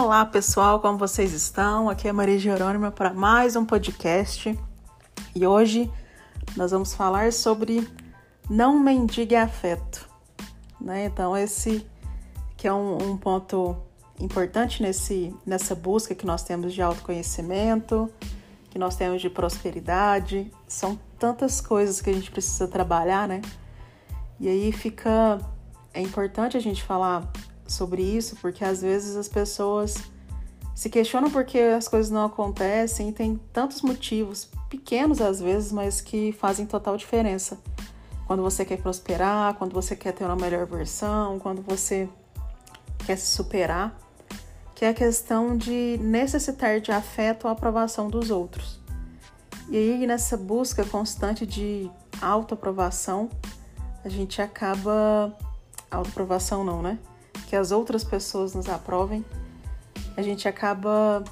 Olá pessoal, como vocês estão? Aqui é Maria Jerônima para mais um podcast e hoje nós vamos falar sobre não mendigue afeto. Né? Então, esse que é um, um ponto importante nesse, nessa busca que nós temos de autoconhecimento, que nós temos de prosperidade. São tantas coisas que a gente precisa trabalhar, né? E aí fica. É importante a gente falar sobre isso, porque às vezes as pessoas se questionam porque as coisas não acontecem e tem tantos motivos, pequenos às vezes, mas que fazem total diferença. Quando você quer prosperar, quando você quer ter uma melhor versão, quando você quer se superar, que é a questão de necessitar de afeto ou aprovação dos outros. E aí, nessa busca constante de autoaprovação, a gente acaba. Autoaprovação não, né? Que as outras pessoas nos aprovem, a gente acaba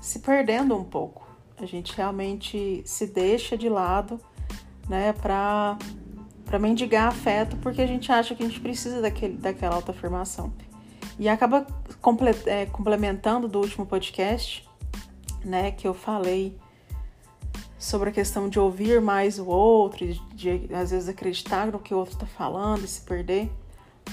se perdendo um pouco. A gente realmente se deixa de lado, né, para para mendigar afeto, porque a gente acha que a gente precisa daquele, daquela autoafirmação. E acaba é, complementando do último podcast, né, que eu falei sobre a questão de ouvir mais o outro, de, de às vezes acreditar no que o outro está falando e se perder.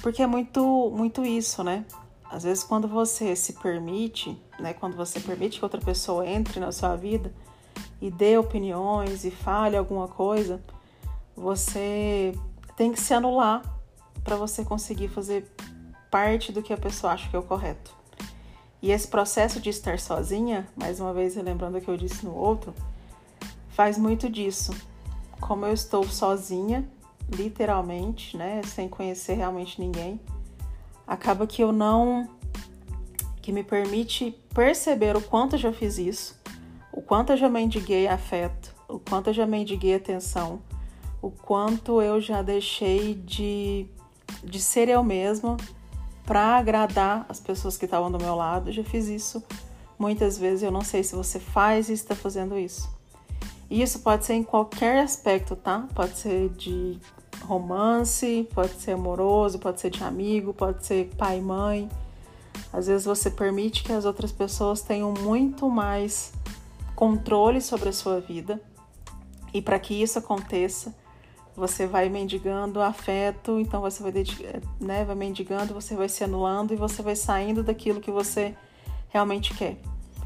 Porque é muito, muito isso, né? Às vezes quando você se permite, né, quando você permite que outra pessoa entre na sua vida e dê opiniões e fale alguma coisa, você tem que se anular para você conseguir fazer parte do que a pessoa acha que é o correto. E esse processo de estar sozinha, mais uma vez lembrando o que eu disse no outro, faz muito disso. Como eu estou sozinha, literalmente, né, sem conhecer realmente ninguém, acaba que eu não que me permite perceber o quanto eu já fiz isso, o quanto eu já mendiguei afeto, o quanto eu já mendiguei atenção, o quanto eu já deixei de, de ser eu mesma para agradar as pessoas que estavam do meu lado. Eu já fiz isso muitas vezes, eu não sei se você faz e está fazendo isso. E isso pode ser em qualquer aspecto, tá? Pode ser de romance, pode ser amoroso, pode ser de amigo, pode ser pai e mãe. Às vezes você permite que as outras pessoas tenham muito mais controle sobre a sua vida. E para que isso aconteça, você vai mendigando afeto, então você vai, né, vai mendigando, você vai se anulando e você vai saindo daquilo que você realmente quer.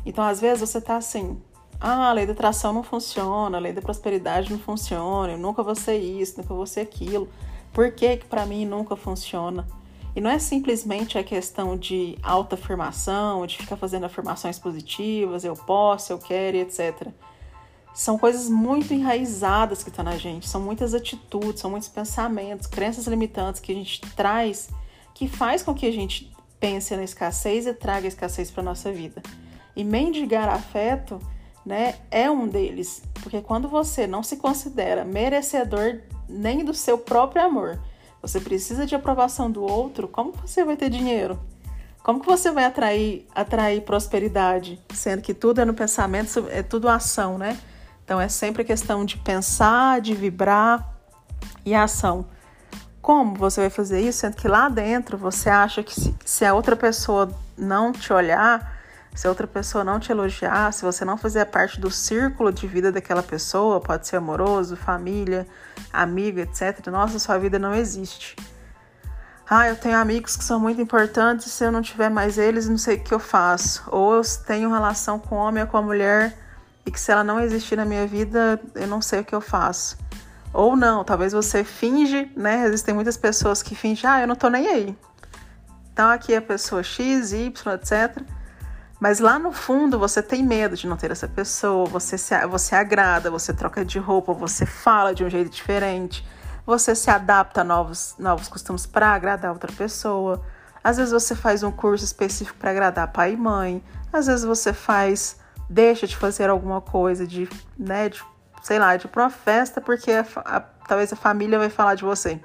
Então, às vezes, você tá assim, ah, a lei da atração não funciona, a lei da prosperidade não funciona, eu nunca vou ser isso, nunca vou ser aquilo. Por que que para mim nunca funciona? E não é simplesmente a questão de autoafirmação, de ficar fazendo afirmações positivas, eu posso, eu quero, etc. São coisas muito enraizadas que estão tá na gente, são muitas atitudes, são muitos pensamentos, crenças limitantes que a gente traz, que faz com que a gente pense na escassez e traga a escassez para nossa vida. E mendigar afeto né, é um deles. Porque quando você não se considera merecedor nem do seu próprio amor, você precisa de aprovação do outro, como você vai ter dinheiro? Como que você vai atrair, atrair prosperidade, sendo que tudo é no pensamento, é tudo ação, né? Então é sempre questão de pensar, de vibrar e ação. Como você vai fazer isso, sendo que lá dentro você acha que se, se a outra pessoa não te olhar, se outra pessoa não te elogiar, se você não fizer parte do círculo de vida daquela pessoa, pode ser amoroso, família, amigo, etc. Nossa, sua vida não existe. Ah, eu tenho amigos que são muito importantes, se eu não tiver mais eles, não sei o que eu faço. Ou eu tenho relação com o homem ou com a mulher e que se ela não existir na minha vida, eu não sei o que eu faço. Ou não, talvez você finge, né? Existem muitas pessoas que fingem, ah, eu não tô nem aí. Então aqui é a pessoa X, Y, etc mas lá no fundo você tem medo de não ter essa pessoa, você se, você agrada, você troca de roupa, você fala de um jeito diferente, você se adapta a novos, novos costumes para agradar outra pessoa. Às vezes você faz um curso específico para agradar pai e mãe, às vezes você faz, deixa de fazer alguma coisa de, né, de, sei lá, de ir para uma festa porque a, a, talvez a família vai falar de você.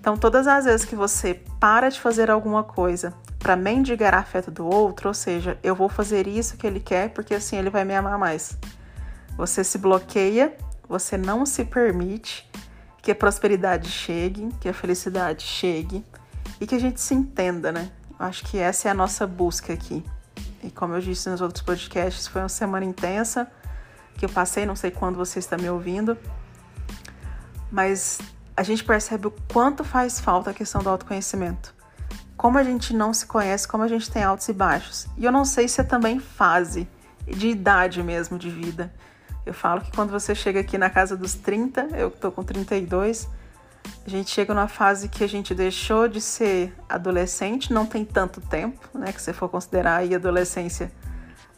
Então, todas as vezes que você para de fazer alguma coisa para mendigar afeto do outro, ou seja, eu vou fazer isso que ele quer porque assim ele vai me amar mais. Você se bloqueia, você não se permite que a prosperidade chegue, que a felicidade chegue e que a gente se entenda, né? Acho que essa é a nossa busca aqui. E como eu disse nos outros podcasts, foi uma semana intensa que eu passei, não sei quando você está me ouvindo. Mas a gente percebe o quanto faz falta a questão do autoconhecimento. Como a gente não se conhece, como a gente tem altos e baixos. E eu não sei se é também fase, de idade mesmo, de vida. Eu falo que quando você chega aqui na casa dos 30, eu tô com 32, a gente chega numa fase que a gente deixou de ser adolescente, não tem tanto tempo, né? Que você for considerar aí adolescência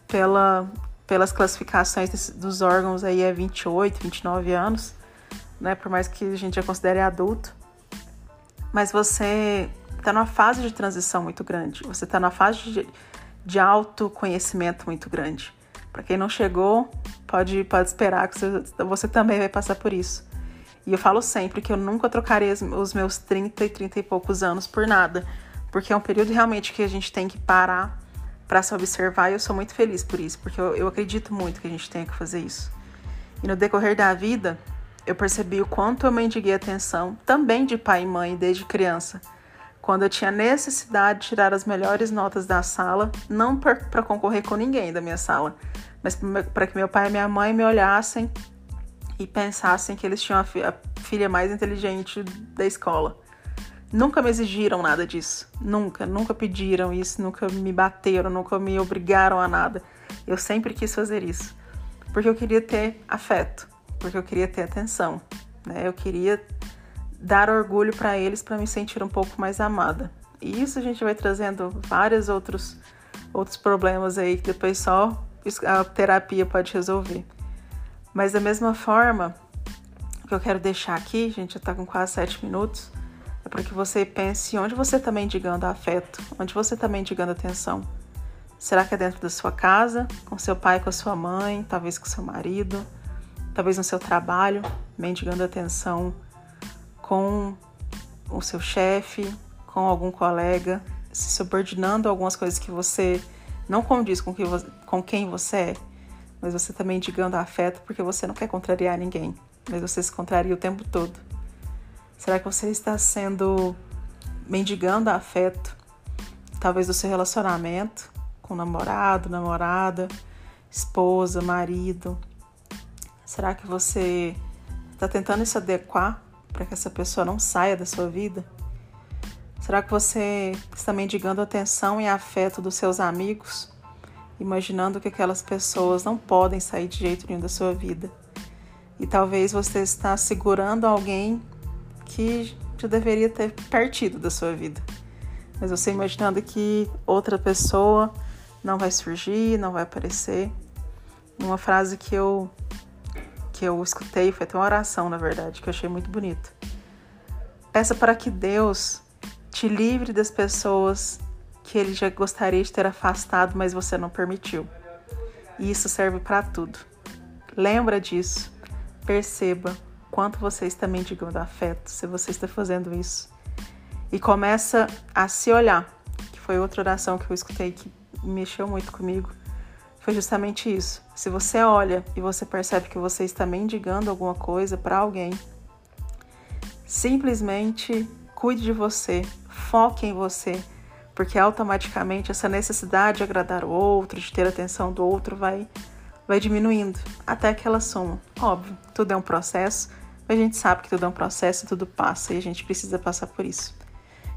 pela, pelas classificações dos órgãos aí é 28, 29 anos, né? Por mais que a gente já considere adulto. Mas você está numa fase de transição muito grande. Você está numa fase de, de autoconhecimento muito grande. Para quem não chegou, pode, pode esperar que você, você também vai passar por isso. E eu falo sempre que eu nunca trocaria os meus 30 e 30 e poucos anos por nada, porque é um período realmente que a gente tem que parar para se observar e eu sou muito feliz por isso, porque eu, eu acredito muito que a gente tem que fazer isso. E no decorrer da vida, eu percebi o quanto eu mendiguei atenção, também de pai e mãe desde criança, quando eu tinha necessidade de tirar as melhores notas da sala, não para concorrer com ninguém da minha sala, mas para que meu pai e minha mãe me olhassem e pensassem que eles tinham a, fi a filha mais inteligente da escola. Nunca me exigiram nada disso. Nunca, nunca pediram isso, nunca me bateram, nunca me obrigaram a nada. Eu sempre quis fazer isso. Porque eu queria ter afeto, porque eu queria ter atenção, né? Eu queria dar orgulho para eles para me sentir um pouco mais amada. E isso a gente vai trazendo vários outros outros problemas aí que depois só a terapia pode resolver. Mas da mesma forma, o que eu quero deixar aqui, gente já está com quase sete minutos, é para que você pense onde você está mendigando afeto, onde você está mendigando atenção. Será que é dentro da sua casa, com seu pai, com a sua mãe, talvez com seu marido, talvez no seu trabalho, mendigando atenção com o seu chefe, com algum colega, se subordinando a algumas coisas que você não condiz com, que, com quem você é mas você também mendigando afeto porque você não quer contrariar ninguém, mas você se contraria o tempo todo. Será que você está sendo mendigando afeto, talvez do seu relacionamento com namorado, namorada, esposa, marido? Será que você está tentando se adequar para que essa pessoa não saia da sua vida? Será que você está mendigando atenção e afeto dos seus amigos? imaginando que aquelas pessoas não podem sair de jeito nenhum da sua vida. E talvez você está segurando alguém que já deveria ter partido da sua vida. Mas você imaginando que outra pessoa não vai surgir, não vai aparecer. Uma frase que eu que eu escutei, foi até uma oração, na verdade, que eu achei muito bonita. Peça para que Deus te livre das pessoas que ele já gostaria de ter afastado, mas você não permitiu. E isso serve para tudo. Lembra disso. Perceba quanto você está mendigando afeto, se você está fazendo isso. E começa a se olhar, que foi outra oração que eu escutei que mexeu muito comigo. Foi justamente isso. Se você olha e você percebe que você está mendigando alguma coisa para alguém, simplesmente cuide de você, foque em você porque automaticamente essa necessidade de agradar o outro, de ter a atenção do outro, vai, vai diminuindo até que ela soma. Óbvio, tudo é um processo, mas a gente sabe que tudo é um processo, tudo passa e a gente precisa passar por isso.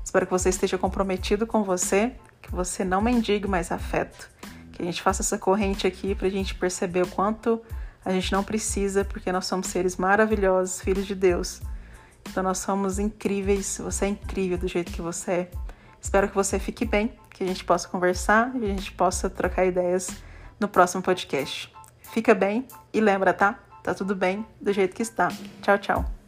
Espero que você esteja comprometido com você, que você não mendigue mais afeto, que a gente faça essa corrente aqui para a gente perceber o quanto a gente não precisa, porque nós somos seres maravilhosos, filhos de Deus. Então nós somos incríveis, você é incrível do jeito que você é. Espero que você fique bem, que a gente possa conversar e a gente possa trocar ideias no próximo podcast. Fica bem e lembra, tá? Tá tudo bem do jeito que está. Tchau, tchau.